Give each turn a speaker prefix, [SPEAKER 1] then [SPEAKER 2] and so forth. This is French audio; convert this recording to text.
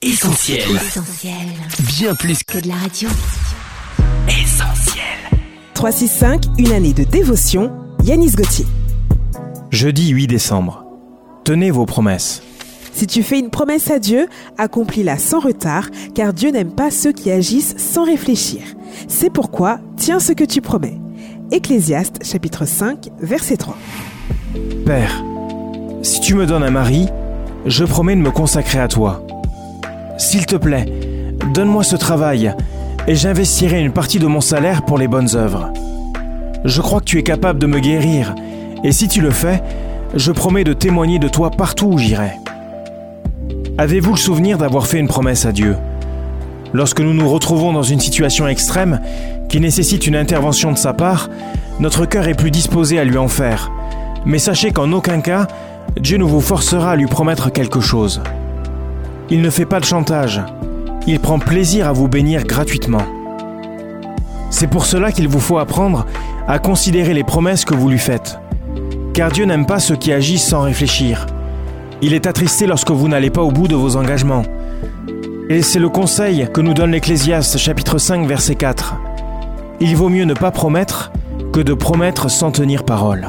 [SPEAKER 1] Essentiel.
[SPEAKER 2] Essentiel.
[SPEAKER 1] Bien plus
[SPEAKER 2] Que de la radio.
[SPEAKER 1] qu'essentiel.
[SPEAKER 3] 365, une année de dévotion. Yanis Gauthier.
[SPEAKER 4] Jeudi 8 décembre. Tenez vos promesses.
[SPEAKER 3] Si tu fais une promesse à Dieu, accomplis-la sans retard, car Dieu n'aime pas ceux qui agissent sans réfléchir. C'est pourquoi tiens ce que tu promets. Ecclésiaste chapitre 5, verset 3.
[SPEAKER 4] Père, si tu me donnes un mari, je promets de me consacrer à toi. S'il te plaît, donne-moi ce travail et j'investirai une partie de mon salaire pour les bonnes œuvres. Je crois que tu es capable de me guérir et si tu le fais, je promets de témoigner de toi partout où j'irai. Avez-vous le souvenir d'avoir fait une promesse à Dieu? Lorsque nous nous retrouvons dans une situation extrême qui nécessite une intervention de sa part, notre cœur est plus disposé à lui en faire. Mais sachez qu'en aucun cas, Dieu ne vous forcera à lui promettre quelque chose. Il ne fait pas de chantage. Il prend plaisir à vous bénir gratuitement. C'est pour cela qu'il vous faut apprendre à considérer les promesses que vous lui faites. Car Dieu n'aime pas ceux qui agissent sans réfléchir. Il est attristé lorsque vous n'allez pas au bout de vos engagements. Et c'est le conseil que nous donne l'Ecclésiaste chapitre 5 verset 4. Il vaut mieux ne pas promettre que de promettre sans tenir parole.